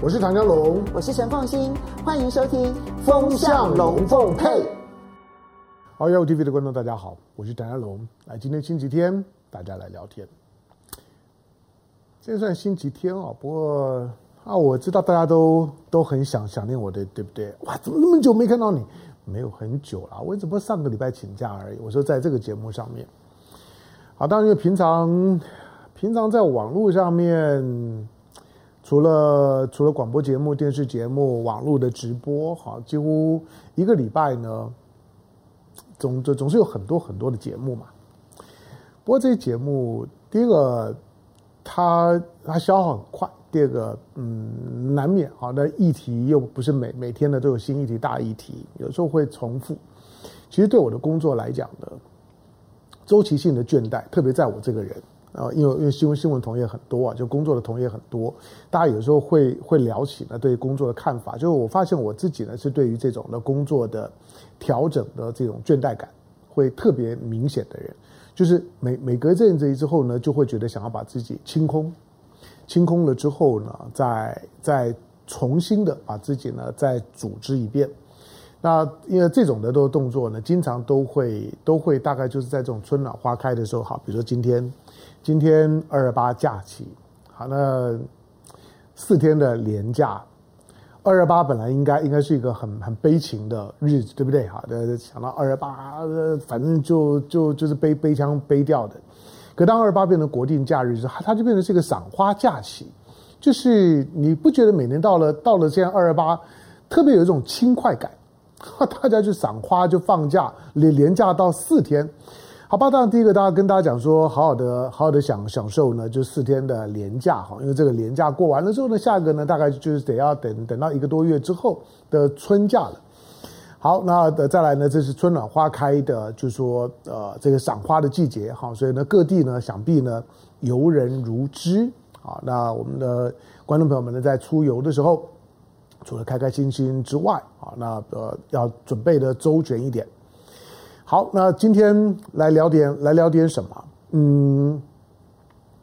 我是唐家龙，我是陈凤馨，欢迎收听《风向龙凤配》。好，YOYO TV 的观众大家好，我是唐家龙。来，今天星期天，大家来聊天。今天算星期天啊，不过啊，我知道大家都都很想想念我的，对不对？哇，怎么那么久没看到你？没有很久了，我只不过上个礼拜请假而已。我说在这个节目上面，好，当然因为平常平常在网络上面。除了除了广播节目、电视节目、网络的直播，哈，几乎一个礼拜呢，总总总是有很多很多的节目嘛。不过这些节目，第一个它它消耗很快，第二个嗯难免啊，那议题又不是每每天的都有新议题、大议题，有时候会重复。其实对我的工作来讲呢，周期性的倦怠，特别在我这个人。啊，因为因为新闻新闻同业很多啊，就工作的同业很多，大家有时候会会聊起呢，对工作的看法。就是我发现我自己呢，是对于这种的工作的调整的这种倦怠感会特别明显的人，就是每每隔这阵子之后呢，就会觉得想要把自己清空，清空了之后呢，再再重新的把自己呢再组织一遍。那因为这种的都动作呢，经常都会都会大概就是在这种春暖花开的时候，好，比如说今天。今天二二八假期，好，那四天的连假，二二八本来应该应该是一个很很悲情的日子，对不对？好的，想到二二八，反正就就就是背背腔背掉的。可当二二八变成国定假日之后，它就变成是一个赏花假期，就是你不觉得每年到了到了这样二二八，特别有一种轻快感，大家就赏花就放假，连连假到四天。好吧，当然第一个，大家跟大家讲说，好好的，好好的享享受呢，就四天的年假哈，因为这个年假过完了之后呢，下一个呢，大概就是得要等等到一个多月之后的春假了。好，那再来呢，这是春暖花开的，就是说呃，这个赏花的季节哈，所以呢，各地呢，想必呢，游人如织啊。那我们的观众朋友们呢，在出游的时候，除了开开心心之外啊，那呃，要准备的周全一点。好，那今天来聊点来聊点什么？嗯，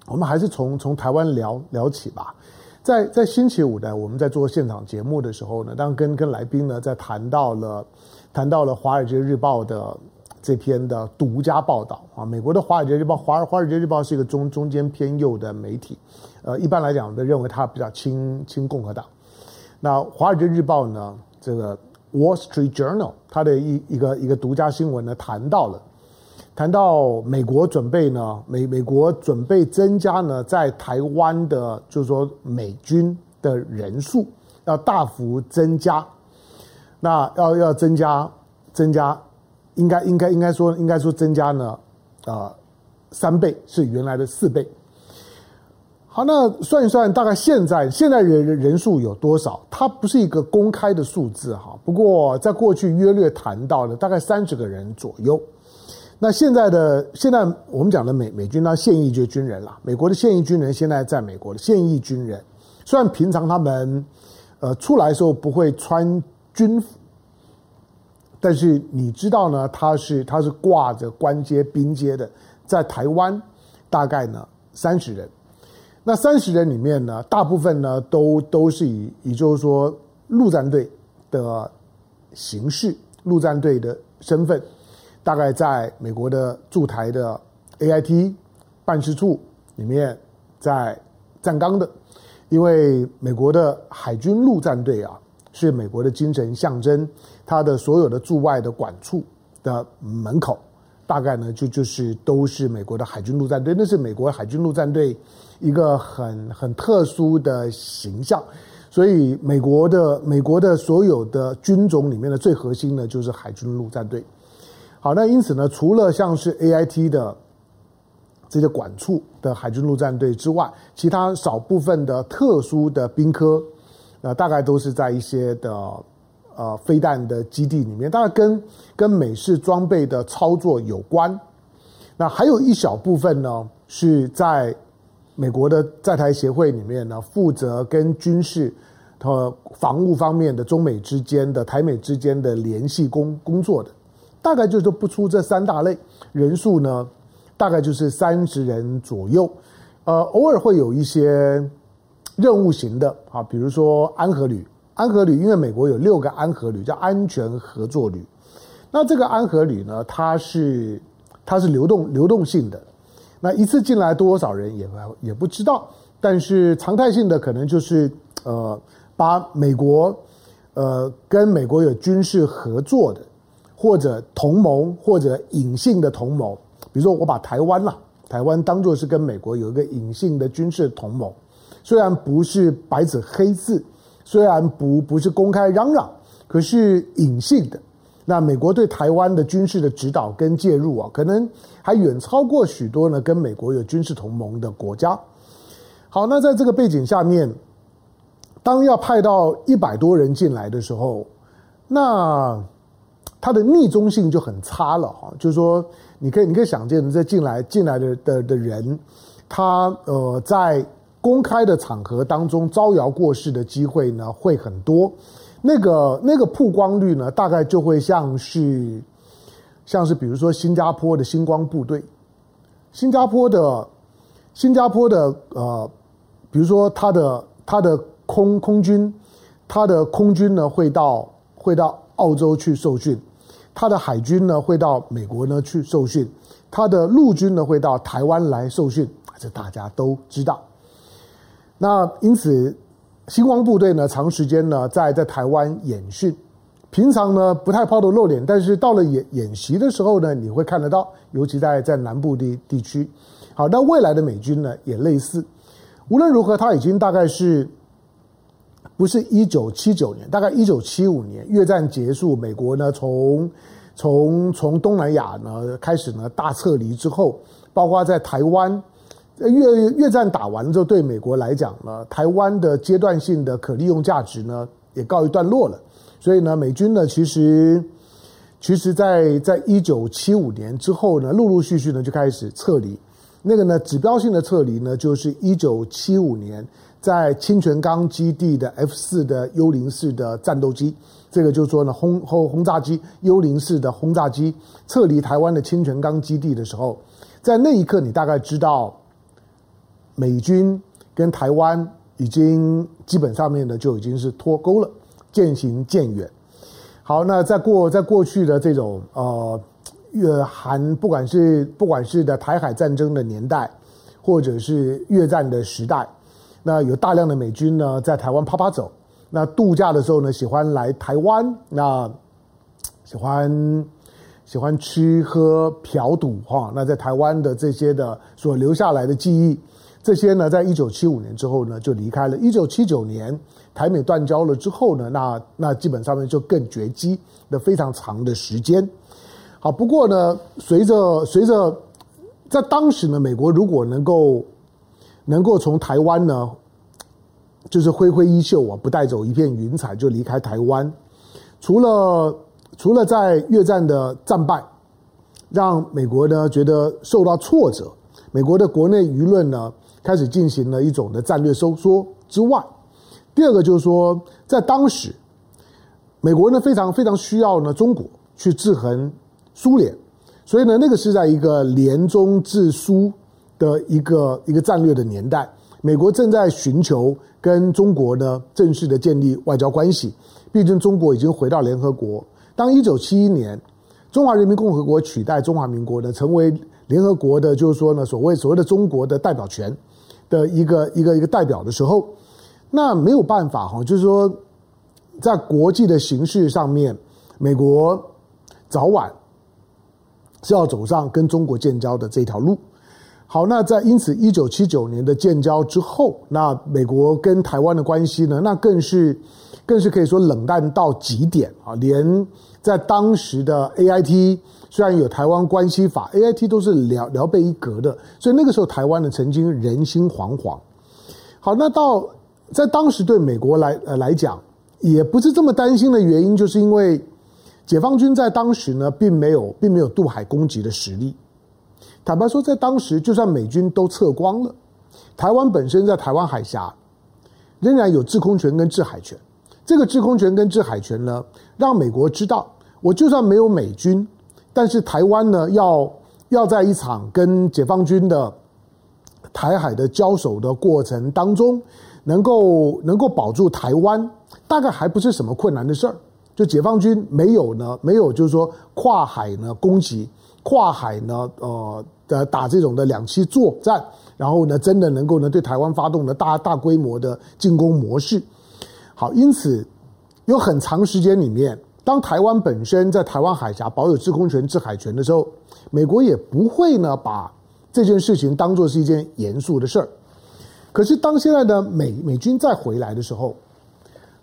我们还是从从台湾聊聊起吧。在在星期五呢，我们在做现场节目的时候呢，当跟跟来宾呢在谈到了谈到了《华尔街日报》的这篇的独家报道啊。美国的《华尔街日报》华尔华尔街日报是一个中中间偏右的媒体，呃，一般来讲都认为它比较亲亲共和党。那《华尔街日报》呢，这个。Wall Street Journal，它的一一个一个独家新闻呢，谈到了，谈到美国准备呢，美美国准备增加呢，在台湾的，就是说美军的人数要大幅增加，那要要增加增加，应该应该应该说应该说增加呢，呃，三倍是原来的四倍。好，那算一算，大概现在现在人人数有多少？它不是一个公开的数字哈。不过在过去约略谈到了大概三十个人左右。那现在的现在我们讲的美美军呢，现役就军人了。美国的现役军人现在在美国的现役军人，虽然平常他们呃出来的时候不会穿军服，但是你知道呢，他是他是挂着官阶兵阶的，在台湾大概呢三十人。那三十人里面呢，大部分呢都都是以，也就是说陆战队的形式，陆战队的身份，大概在美国的驻台的 AIT 办事处里面在站岗的，因为美国的海军陆战队啊是美国的精神象征，它的所有的驻外的管处的门口，大概呢就就是都是美国的海军陆战队，那是美国海军陆战队。一个很很特殊的形象，所以美国的美国的所有的军种里面的最核心的就是海军陆战队。好，那因此呢，除了像是 AIT 的这些管处的海军陆战队之外，其他少部分的特殊的兵科，呃，大概都是在一些的呃飞弹的基地里面，大概跟跟美式装备的操作有关。那还有一小部分呢，是在。美国的在台协会里面呢，负责跟军事和防务方面的中美之间的台美之间的联系工工作的，大概就是不出这三大类，人数呢，大概就是三十人左右，呃，偶尔会有一些任务型的啊，比如说安和旅，安和旅因为美国有六个安和旅，叫安全合作旅。那这个安和旅呢，它是它是流动流动性的，那一次进来多少人也也不知道，但是常态性的可能就是呃，把美国呃跟美国有军事合作的，或者同盟或者隐性的同盟，比如说我把台湾啦，台湾当做是跟美国有一个隐性的军事同盟。虽然不是白纸黑字，虽然不不是公开嚷嚷，可是隐性的。那美国对台湾的军事的指导跟介入啊，可能还远超过许多呢跟美国有军事同盟的国家。好，那在这个背景下面，当要派到一百多人进来的时候，那它的逆中性就很差了哈。就是说，你可以你可以想见，这进来进来的的的人，他呃在。公开的场合当中招摇过市的机会呢会很多，那个那个曝光率呢大概就会像是像是比如说新加坡的星光部队，新加坡的新加坡的呃，比如说他的他的空空军，他的空军呢会到会到澳洲去受训，他的海军呢会到美国呢去受训，他的陆军呢会到台湾来受训，这大家都知道。那因此，星光部队呢，长时间呢在在台湾演训，平常呢不太抛头露脸，但是到了演演习的时候呢，你会看得到，尤其在在南部地地区。好，那未来的美军呢也类似。无论如何，他已经大概是不是一九七九年，大概一九七五年越战结束，美国呢从从从东南亚呢开始呢大撤离之后，包括在台湾。越越战打完之后，对美国来讲呢，台湾的阶段性的可利用价值呢也告一段落了。所以呢，美军呢其实其实在在一九七五年之后呢，陆陆续续呢就开始撤离。那个呢指标性的撤离呢，就是一九七五年在清泉岗基地的 F 四的幽灵式的战斗机，这个就是说呢轰轰轰炸机幽灵式的轰炸机撤离台湾的清泉岗基地的时候，在那一刻你大概知道。美军跟台湾已经基本上面呢就已经是脱钩了，渐行渐远。好，那在过在过去的这种呃越韩，不管是不管是的台海战争的年代，或者是越战的时代，那有大量的美军呢在台湾趴趴走。那度假的时候呢，喜欢来台湾，那喜欢喜欢吃喝嫖赌哈。那在台湾的这些的所留下来的记忆。这些呢，在一九七五年之后呢，就离开了。一九七九年台美断交了之后呢，那那基本上面就更绝迹的非常长的时间。好，不过呢，随着随着在当时呢，美国如果能够能够从台湾呢，就是挥挥衣袖啊，不带走一片云彩就离开台湾，除了除了在越战的战败，让美国呢觉得受到挫折，美国的国内舆论呢。开始进行了一种的战略收缩之外，第二个就是说，在当时，美国呢非常非常需要呢中国去制衡苏联，所以呢那个是在一个联中制苏的一个一个战略的年代，美国正在寻求跟中国呢正式的建立外交关系，毕竟中国已经回到联合国。当一九七一年中华人民共和国取代中华民国呢成为联合国的，就是说呢所谓所谓的中国的代表权。的一个一个一个代表的时候，那没有办法哈，就是说，在国际的形势上面，美国早晚是要走上跟中国建交的这条路。好，那在因此一九七九年的建交之后，那美国跟台湾的关系呢，那更是更是可以说冷淡到极点啊，连在当时的 AIT。虽然有台湾关系法，AIT 都是聊聊备一格的，所以那个时候台湾呢曾经人心惶惶。好，那到在当时对美国来呃来讲，也不是这么担心的原因，就是因为解放军在当时呢并没有并没有渡海攻击的实力。坦白说，在当时就算美军都撤光了，台湾本身在台湾海峡仍然有制空权跟制海权。这个制空权跟制海权呢，让美国知道，我就算没有美军。但是台湾呢，要要在一场跟解放军的台海的交手的过程当中，能够能够保住台湾，大概还不是什么困难的事儿。就解放军没有呢，没有就是说跨海呢攻击，跨海呢呃的打这种的两栖作战，然后呢真的能够呢对台湾发动的大大规模的进攻模式。好，因此有很长时间里面，当台湾本身在台湾海峡保有制空权、制海权的时候，美国也不会呢把这件事情当做是一件严肃的事儿。可是当现在的美美军再回来的时候，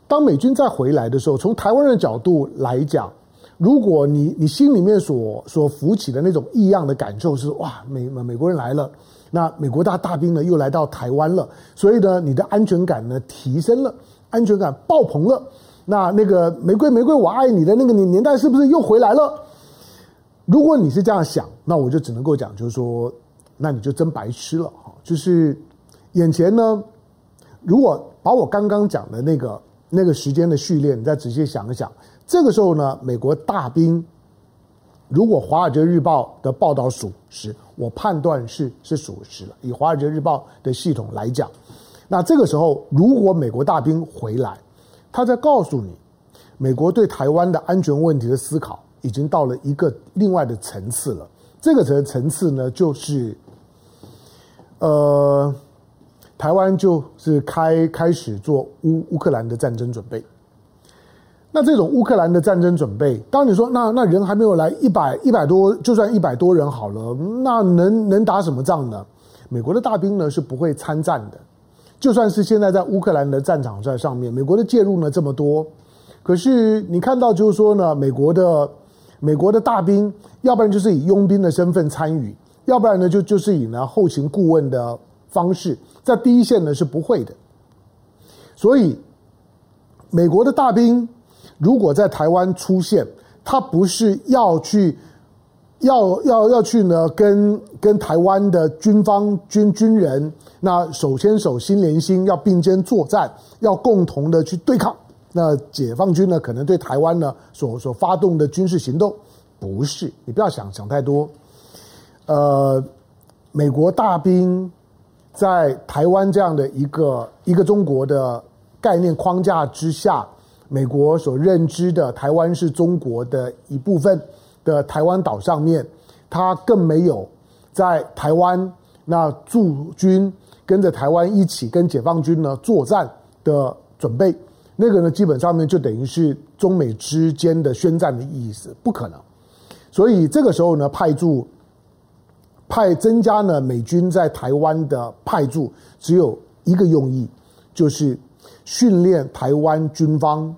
当美军再回来的时候，从台湾的角度来讲，如果你你心里面所所浮起的那种异样的感受是哇，美美国人来了，那美国大大兵呢又来到台湾了，所以呢你的安全感呢提升了，安全感爆棚了，那那个玫瑰玫瑰我爱你的那个年年代是不是又回来了？如果你是这样想，那我就只能够讲，就是说，那你就真白痴了哈，就是眼前呢，如果把我刚刚讲的那个。那个时间的序列，你再仔细想一想。这个时候呢，美国大兵，如果《华尔街日报》的报道属实，我判断是是属实了。以《华尔街日报》的系统来讲，那这个时候，如果美国大兵回来，他在告诉你，美国对台湾的安全问题的思考已经到了一个另外的层次了。这个层层次呢，就是，呃。台湾就是开开始做乌乌克兰的战争准备。那这种乌克兰的战争准备，当你说那那人还没有来一百一百多，就算一百多人好了，那能能打什么仗呢？美国的大兵呢是不会参战的。就算是现在在乌克兰的战场在上面，美国的介入呢这么多，可是你看到就是说呢，美国的美国的大兵，要不然就是以佣兵的身份参与，要不然呢就就是以呢后勤顾问的方式。在第一线呢是不会的，所以美国的大兵如果在台湾出现，他不是要去要要要去呢跟跟台湾的军方军军人那手牵手心连心要并肩作战，要共同的去对抗那解放军呢可能对台湾呢所所发动的军事行动，不是，你不要想想太多，呃，美国大兵。在台湾这样的一个一个中国的概念框架之下，美国所认知的台湾是中国的一部分的台湾岛上面，他更没有在台湾那驻军跟着台湾一起跟解放军呢作战的准备，那个呢基本上面就等于是中美之间的宣战的意思，不可能。所以这个时候呢派驻。派增加呢，美军在台湾的派驻只有一个用意，就是训练台湾军方，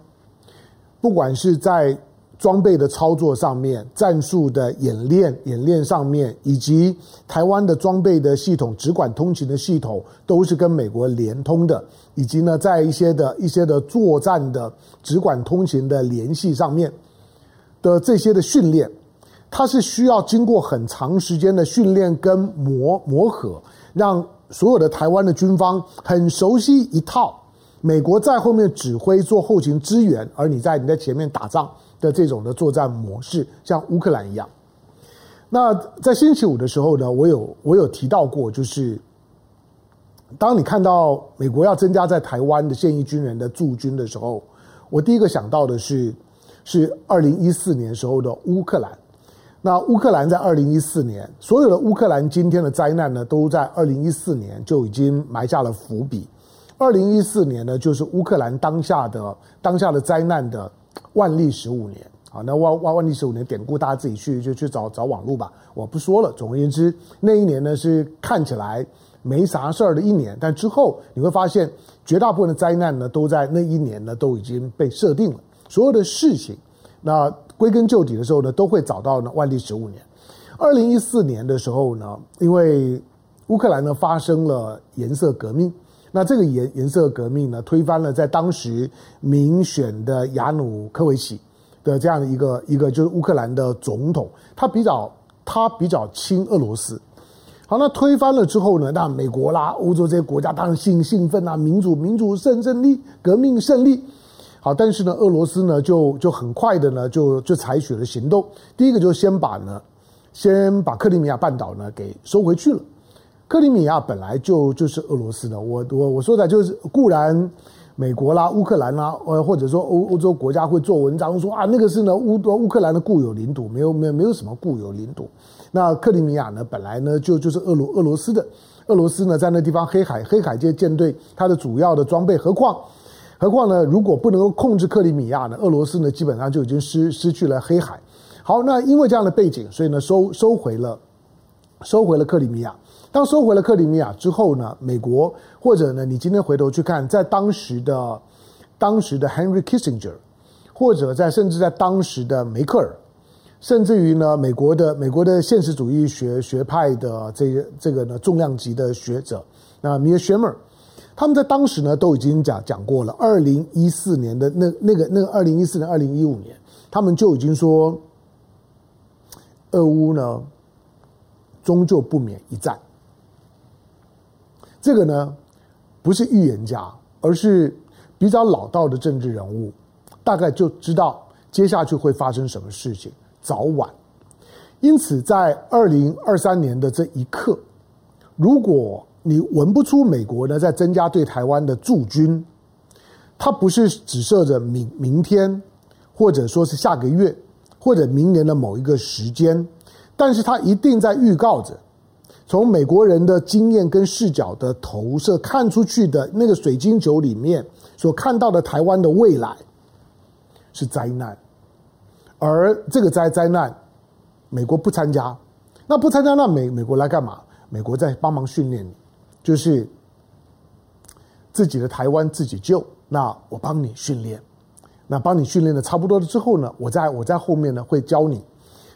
不管是在装备的操作上面、战术的演练演练上面，以及台湾的装备的系统、直管通勤的系统，都是跟美国联通的，以及呢，在一些的一些的作战的直管通勤的联系上面的这些的训练。它是需要经过很长时间的训练跟磨磨合，让所有的台湾的军方很熟悉一套美国在后面指挥做后勤支援，而你在你在前面打仗的这种的作战模式，像乌克兰一样。那在星期五的时候呢，我有我有提到过，就是当你看到美国要增加在台湾的现役军人的驻军的时候，我第一个想到的是是二零一四年时候的乌克兰。那乌克兰在二零一四年，所有的乌克兰今天的灾难呢，都在二零一四年就已经埋下了伏笔。二零一四年呢，就是乌克兰当下的当下的灾难的万历十五年。好，那万万万历十五年典故，大家自己去就去找找网络吧，我不说了。总而言之，那一年呢是看起来没啥事儿的一年，但之后你会发现，绝大部分的灾难呢都在那一年呢都已经被设定了，所有的事情，那。归根究底的时候呢，都会找到呢万历十五年。二零一四年的时候呢，因为乌克兰呢发生了颜色革命，那这个颜颜色革命呢推翻了在当时民选的亚努科维奇的这样的一个一个就是乌克兰的总统，他比较他比较亲俄罗斯。好，那推翻了之后呢，那美国啦、欧洲这些国家当然兴兴奋啊，民主民主胜胜利，革命胜利。好，但是呢，俄罗斯呢就就很快的呢就就采取了行动。第一个就先把呢，先把克里米亚半岛呢给收回去了。克里米亚本来就就是俄罗斯的。我我我说的就是固然美国啦、乌克兰啦，呃，或者说欧欧洲国家会做文章说啊，那个是呢乌乌克兰的固有领土，没有没有没有什么固有领土。那克里米亚呢，本来呢就就是俄罗俄罗斯的。俄罗斯呢在那地方黑海黑海舰舰队它的主要的装备，何况何况呢，如果不能够控制克里米亚呢，俄罗斯呢基本上就已经失失去了黑海。好，那因为这样的背景，所以呢收收回了收回了克里米亚。当收回了克里米亚之后呢，美国或者呢，你今天回头去看，在当时的当时的 Henry Kissinger，或者在甚至在当时的梅克尔，甚至于呢，美国的美国的现实主义学学派的这个这个呢重量级的学者，那 Meir Shemer，他们在当时呢都已经讲讲过了，二零一四年的那那个那个二零一四年二零一五年，他们就已经说，俄乌呢终究不免一战。这个呢，不是预言家，而是比较老道的政治人物，大概就知道接下去会发生什么事情，早晚。因此，在二零二三年的这一刻，如果你闻不出美国呢在增加对台湾的驻军，它不是只设着明明天，或者说是下个月，或者明年的某一个时间，但是它一定在预告着。从美国人的经验跟视角的投射看出去的那个水晶球里面所看到的台湾的未来是灾难，而这个灾灾难，美国不参加，那不参加，那美美国来干嘛？美国在帮忙训练你，就是自己的台湾自己救，那我帮你训练，那帮你训练的差不多了之后呢，我在我在后面呢会教你，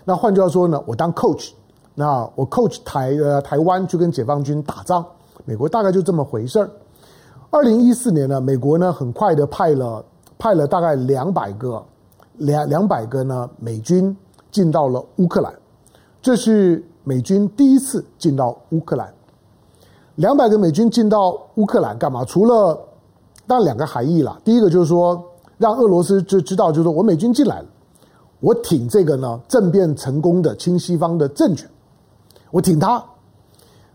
那换句话说呢，我当 coach。那我 coach 台呃台湾去跟解放军打仗，美国大概就这么回事儿。二零一四年呢，美国呢很快的派了派了大概两百个两两百个呢美军进到了乌克兰，这是美军第一次进到乌克兰。两百个美军进到乌克兰干嘛？除了当然两个含义啦，第一个就是说让俄罗斯就知道，就是说我美军进来了，我挺这个呢政变成功的亲西方的政权。我挺他，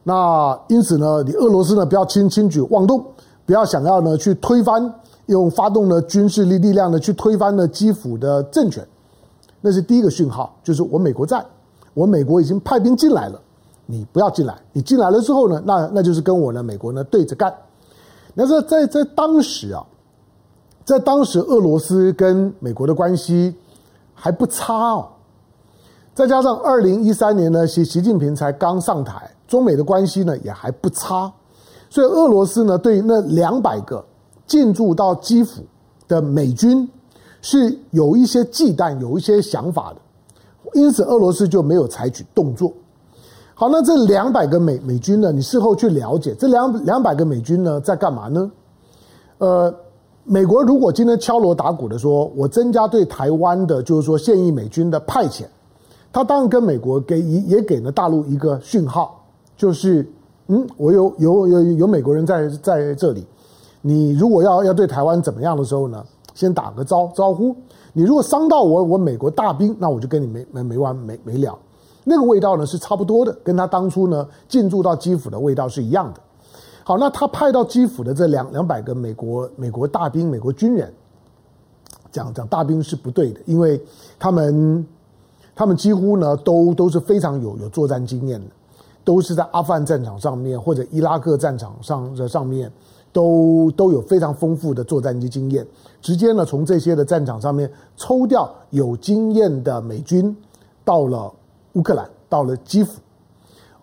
那因此呢，你俄罗斯呢不要轻轻举妄动，不要想要呢去推翻，用发动的军事力力量呢去推翻了基辅的政权，那是第一个讯号，就是我美国在，我美国已经派兵进来了，你不要进来，你进来了之后呢，那那就是跟我呢美国呢对着干。那在在在当时啊，在当时俄罗斯跟美国的关系还不差哦。再加上二零一三年呢，习习近平才刚上台，中美的关系呢也还不差，所以俄罗斯呢对那两百个进驻到基辅的美军是有一些忌惮、有一些想法的，因此俄罗斯就没有采取动作。好，那这两百个美美军呢，你事后去了解，这两两百个美军呢在干嘛呢？呃，美国如果今天敲锣打鼓的说，我增加对台湾的，就是说现役美军的派遣。他当然跟美国给也给了大陆一个讯号，就是嗯，我有有有有美国人在在这里，你如果要要对台湾怎么样的时候呢，先打个招招呼。你如果伤到我我美国大兵，那我就跟你没没没完没没了。那个味道呢是差不多的，跟他当初呢进驻到基辅的味道是一样的。好，那他派到基辅的这两两百个美国美国大兵美国军人，讲讲大兵是不对的，因为他们。他们几乎呢都都是非常有有作战经验的，都是在阿富汗战场上面或者伊拉克战场上的上面都都有非常丰富的作战经验，直接呢从这些的战场上面抽调有经验的美军到了乌克兰，到了基辅，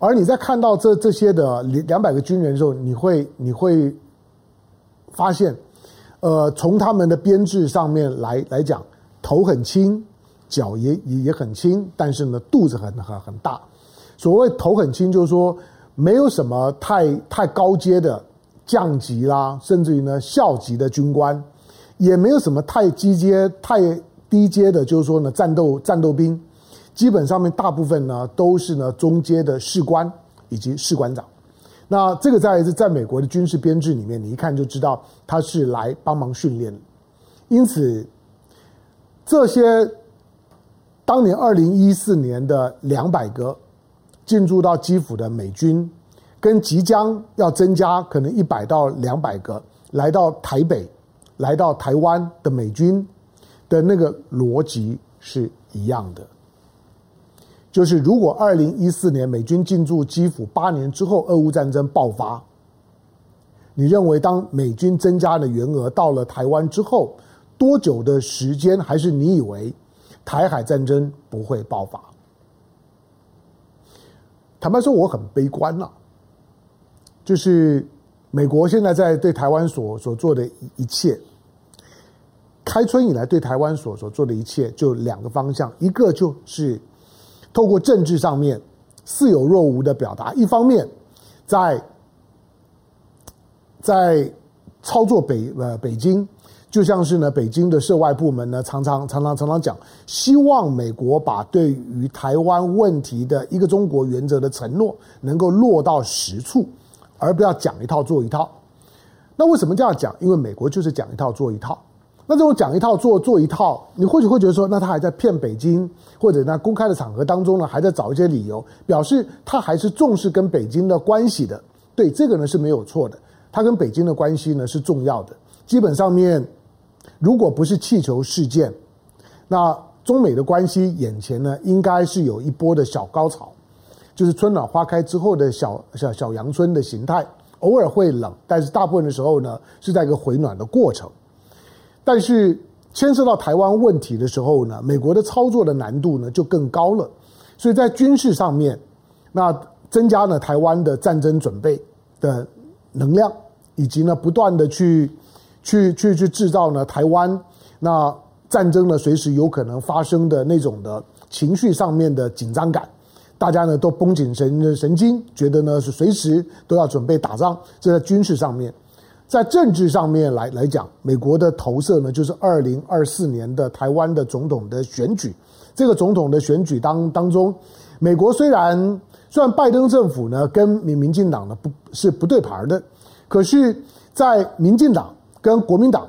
而你在看到这这些的两百个军人的时候，你会你会发现，呃，从他们的编制上面来来讲，头很轻。脚也也也很轻，但是呢，肚子很很很大。所谓头很轻，就是说没有什么太太高阶的将级啦，甚至于呢校级的军官，也没有什么太低阶、太低阶的，就是说呢战斗战斗兵。基本上面大部分呢都是呢中阶的士官以及士官长。那这个在是在美国的军事编制里面，你一看就知道他是来帮忙训练。因此这些。当年二零一四年的两百个进驻到基辅的美军，跟即将要增加可能一百到两百个来到台北、来到台湾的美军的那个逻辑是一样的。就是如果二零一四年美军进驻基辅八年之后，俄乌战争爆发，你认为当美军增加的员额到了台湾之后，多久的时间，还是你以为台海战争不会爆发？坦白说，我很悲观了。就是美国现在在对台湾所所做的一切，开春以来对台湾所所做的一切，就两个方向，一个就是。透过政治上面似有若无的表达，一方面在在操作北呃北京，就像是呢北京的涉外部门呢常常常常常常讲，希望美国把对于台湾问题的一个中国原则的承诺能够落到实处，而不要讲一套做一套。那为什么这样讲？因为美国就是讲一套做一套。那这种讲一套做做一套，你或许会觉得说，那他还在骗北京，或者在公开的场合当中呢，还在找一些理由，表示他还是重视跟北京的关系的。对，这个呢是没有错的，他跟北京的关系呢是重要的。基本上面，如果不是气球事件，那中美的关系眼前呢应该是有一波的小高潮，就是春暖花开之后的小小小阳春的形态，偶尔会冷，但是大部分的时候呢是在一个回暖的过程。但是牵涉到台湾问题的时候呢，美国的操作的难度呢就更高了。所以在军事上面，那增加了台湾的战争准备的能量，以及呢不断的去去去去制造呢台湾那战争呢随时有可能发生的那种的情绪上面的紧张感，大家呢都绷紧神神经，觉得呢是随时都要准备打仗。这在军事上面。在政治上面来来讲，美国的投射呢，就是二零二四年的台湾的总统的选举。这个总统的选举当当中，美国虽然虽然拜登政府呢跟民民进党呢不是不对盘的，可是，在民进党跟国民党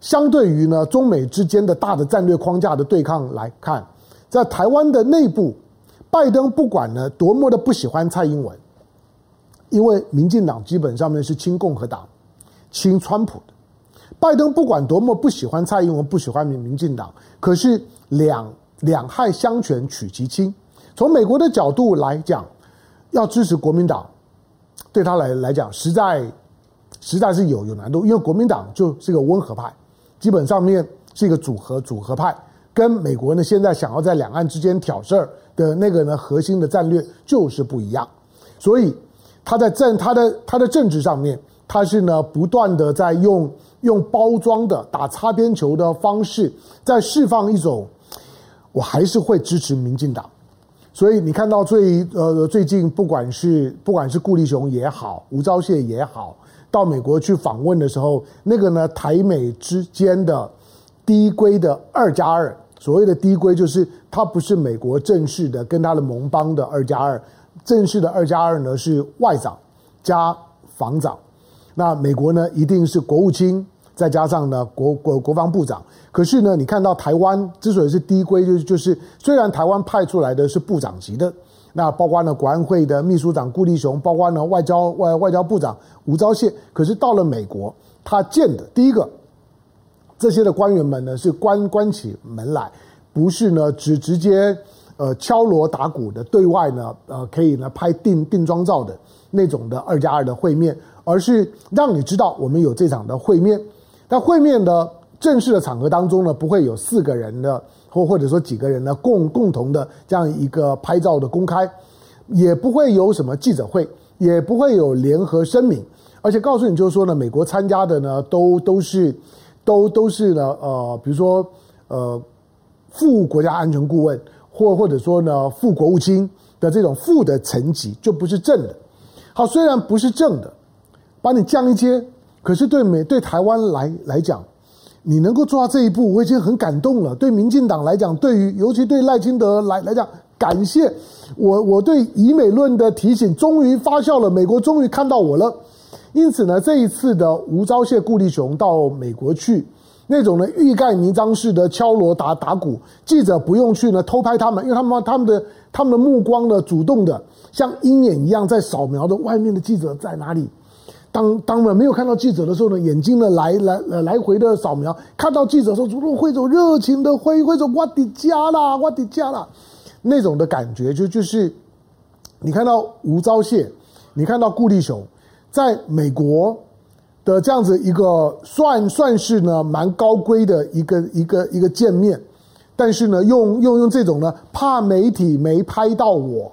相对于呢中美之间的大的战略框架的对抗来看，在台湾的内部，拜登不管呢多么的不喜欢蔡英文。因为民进党基本上面是亲共和党、亲川普的，拜登不管多么不喜欢蔡英文、不喜欢民民进党，可是两两害相权取其轻。从美国的角度来讲，要支持国民党，对他来来讲实在实在是有有难度，因为国民党就是个温和派，基本上面是一个组合组合派，跟美国呢现在想要在两岸之间挑事儿的那个呢核心的战略就是不一样，所以。他在政他的他的政治上面，他是呢不断的在用用包装的打擦边球的方式，在释放一种，我还是会支持民进党。所以你看到最呃最近不管是不管是顾立雄也好，吴钊燮也好，到美国去访问的时候，那个呢台美之间的低规的二加二，所谓的低规就是他不是美国正式的跟他的盟邦的二加二。正式的二加二呢是外长加防长，那美国呢一定是国务卿再加上呢国国国防部长。可是呢，你看到台湾之所以是低规，就是就是虽然台湾派出来的是部长级的，那包括呢国安会的秘书长顾立雄，包括呢外交外外交部长吴钊燮，可是到了美国，他见的第一个这些的官员们呢是关关起门来，不是呢只直接。呃，敲锣打鼓的对外呢，呃，可以呢拍定定妆照的那种的二加二的会面，而是让你知道我们有这场的会面。但会面的正式的场合当中呢，不会有四个人的或或者说几个人呢共共同的这样一个拍照的公开，也不会有什么记者会，也不会有联合声明，而且告诉你就是说呢，美国参加的呢都都是都都是呢呃，比如说呃副国家安全顾问。或或者说呢，副国务卿的这种副的层级就不是正的。好，虽然不是正的，把你降一阶，可是对美对台湾来来讲，你能够做到这一步，我已经很感动了。对民进党来讲，对于尤其对赖清德来来讲，感谢我我对以美论的提醒终于发酵了，美国终于看到我了。因此呢，这一次的吴钊燮、顾立雄到美国去，那种呢欲盖弥彰式的敲锣打打鼓，记者不用去呢偷拍他们，因为他们他们的他们的目光呢主动的像鹰眼一样在扫描着外面的记者在哪里。当当们没有看到记者的时候呢，眼睛呢来来来回的扫描，看到记者的时候主动挥手，热情的挥挥手，我的家啦，我的家啦，那种的感觉就就是，你看到吴钊燮，你看到顾立雄，在美国。的这样子一个算算是呢蛮高规的一个一个一个见面，但是呢用用用这种呢怕媒体没拍到我，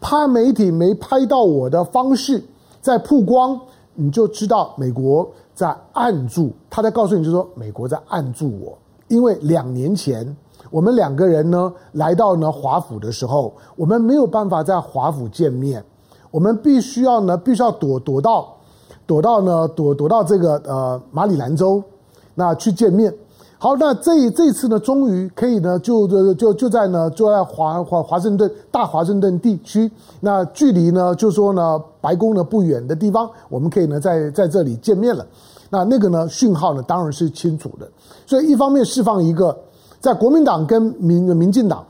怕媒体没拍到我的方式在曝光，你就知道美国在按住，他在告诉你就说美国在按住我，因为两年前我们两个人呢来到呢华府的时候，我们没有办法在华府见面，我们必须要呢必须要躲躲到。躲到呢，躲躲到这个呃马里兰州，那去见面。好，那这这次呢，终于可以呢，就就就就在呢，就在华华华盛顿大华盛顿地区，那距离呢，就说呢，白宫呢不远的地方，我们可以呢在在这里见面了。那那个呢讯号呢当然是清楚的，所以一方面释放一个在国民党跟民民进党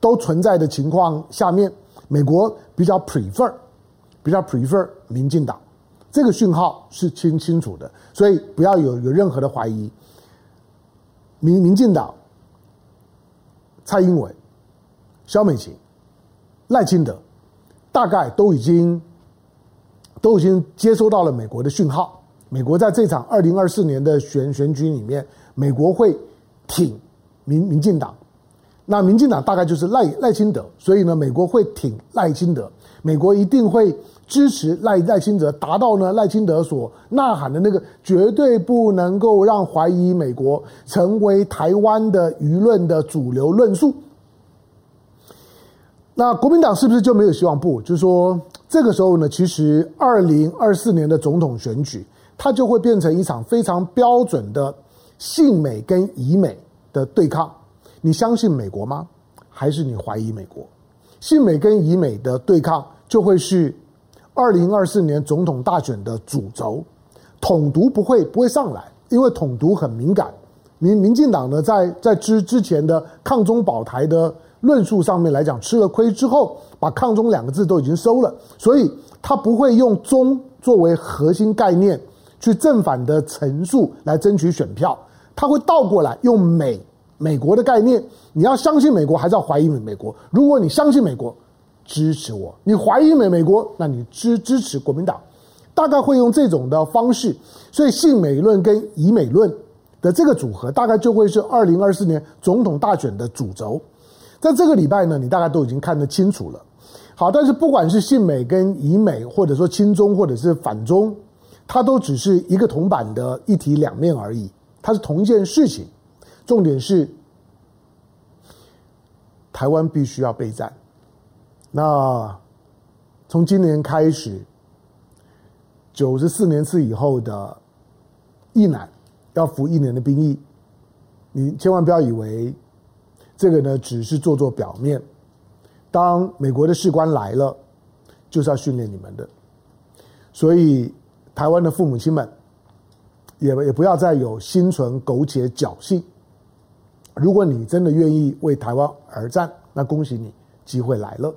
都存在的情况下面，美国比较 prefer 比较 prefer 民进党。这个讯号是清清楚的，所以不要有有任何的怀疑。民民进党、蔡英文、萧美琴、赖清德，大概都已经都已经接收到了美国的讯号。美国在这场二零二四年的选选举里面，美国会挺民民进党。那民进党大概就是赖赖清德，所以呢，美国会挺赖清德。美国一定会。支持赖赖清德，达到呢赖清德所呐喊的那个绝对不能够让怀疑美国成为台湾的舆论的主流论述。那国民党是不是就没有希望？不，就是说这个时候呢，其实二零二四年的总统选举，它就会变成一场非常标准的信美跟疑美的对抗。你相信美国吗？还是你怀疑美国？信美跟疑美的对抗就会是。二零二四年总统大选的主轴，统独不会不会上来，因为统独很敏感。民民进党呢，在在之之前的抗中保台的论述上面来讲，吃了亏之后，把抗中两个字都已经收了，所以他不会用中作为核心概念去正反的陈述来争取选票，他会倒过来用美美国的概念，你要相信美国还是要怀疑美美国？如果你相信美国。支持我，你怀疑美美国，那你支支持国民党，大概会用这种的方式，所以信美论跟疑美论的这个组合，大概就会是二零二四年总统大选的主轴。在这个礼拜呢，你大概都已经看得清楚了。好，但是不管是信美跟疑美，或者说亲中或者是反中，它都只是一个铜板的一体两面而已，它是同一件事情。重点是，台湾必须要备战。那从今年开始，九十四年次以后的役男要服一年的兵役，你千万不要以为这个呢只是做做表面。当美国的士官来了，就是要训练你们的。所以台湾的父母亲们也也不要再有心存苟且侥幸。如果你真的愿意为台湾而战，那恭喜你，机会来了。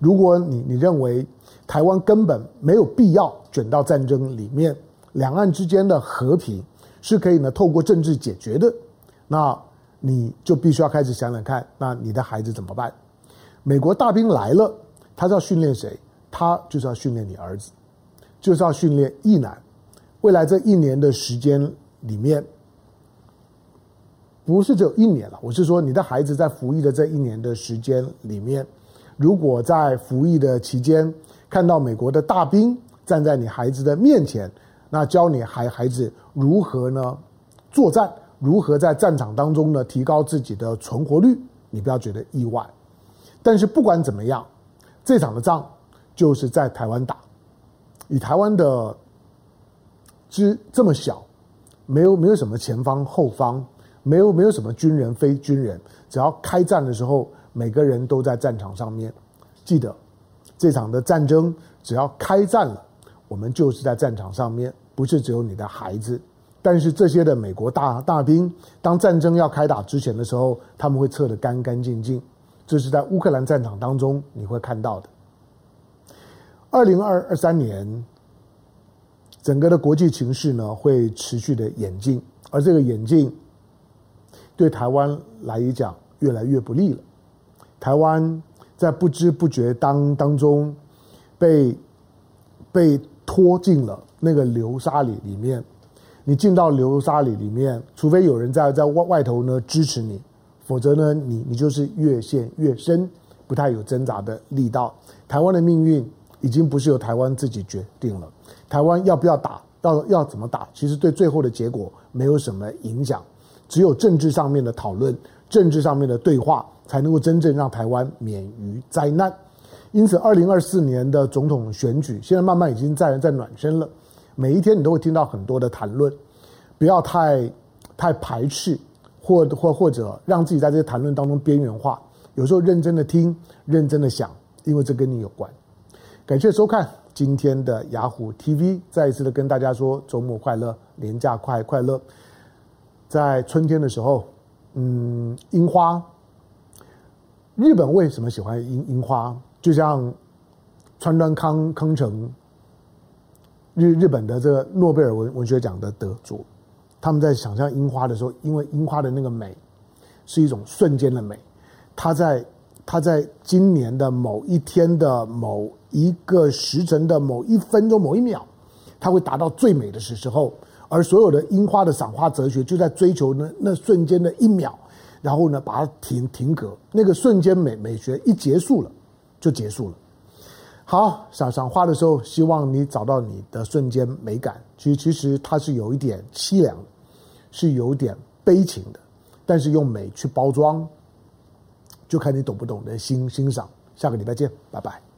如果你你认为台湾根本没有必要卷到战争里面，两岸之间的和平是可以呢透过政治解决的，那你就必须要开始想想看，那你的孩子怎么办？美国大兵来了，他是要训练谁？他就是要训练你儿子，就是要训练一男。未来这一年的时间里面，不是只有一年了，我是说你的孩子在服役的这一年的时间里面。如果在服役的期间看到美国的大兵站在你孩子的面前，那教你孩孩子如何呢作战，如何在战场当中呢提高自己的存活率，你不要觉得意外。但是不管怎么样，这场的仗就是在台湾打，以台湾的之这么小，没有没有什么前方后方，没有没有什么军人非军人，只要开战的时候。每个人都在战场上面，记得这场的战争，只要开战了，我们就是在战场上面，不是只有你的孩子，但是这些的美国大大兵，当战争要开打之前的时候，他们会撤得干干净净。这是在乌克兰战场当中你会看到的。二零二二三年，整个的国际情势呢会持续的演进，而这个演进对台湾来讲越来越不利了。台湾在不知不觉当当中被被拖进了那个流沙里里面。你进到流沙里里面，除非有人在在外外头呢支持你，否则呢你你就是越陷越深，不太有挣扎的力道。台湾的命运。已经不是由台湾自己决定了，台湾要不要打，要要怎么打，其实对最后的结果没有什么影响。只有政治上面的讨论，政治上面的对话，才能够真正让台湾免于灾难。因此，二零二四年的总统选举现在慢慢已经在在暖身了。每一天你都会听到很多的谈论，不要太太排斥，或或或者让自己在这些谈论当中边缘化。有时候认真的听，认真的想，因为这跟你有关。感谢收看今天的雅虎 TV，再一次的跟大家说周末快乐，年假快快乐。在春天的时候，嗯，樱花。日本为什么喜欢樱樱花？就像川端康康成，日日本的这个诺贝尔文文学奖的得主，他们在想象樱花的时候，因为樱花的那个美是一种瞬间的美，它在。他在今年的某一天的某一个时辰的某一分钟某一秒，他会达到最美的时时候，而所有的樱花的赏花哲学就在追求那那瞬间的一秒，然后呢把它停停格，那个瞬间美美学一结束了，就结束了。好，赏赏画的时候，希望你找到你的瞬间美感。其实其实它是有一点凄凉，是有点悲情的，但是用美去包装。就看你懂不懂得欣欣赏。下个礼拜见，拜拜。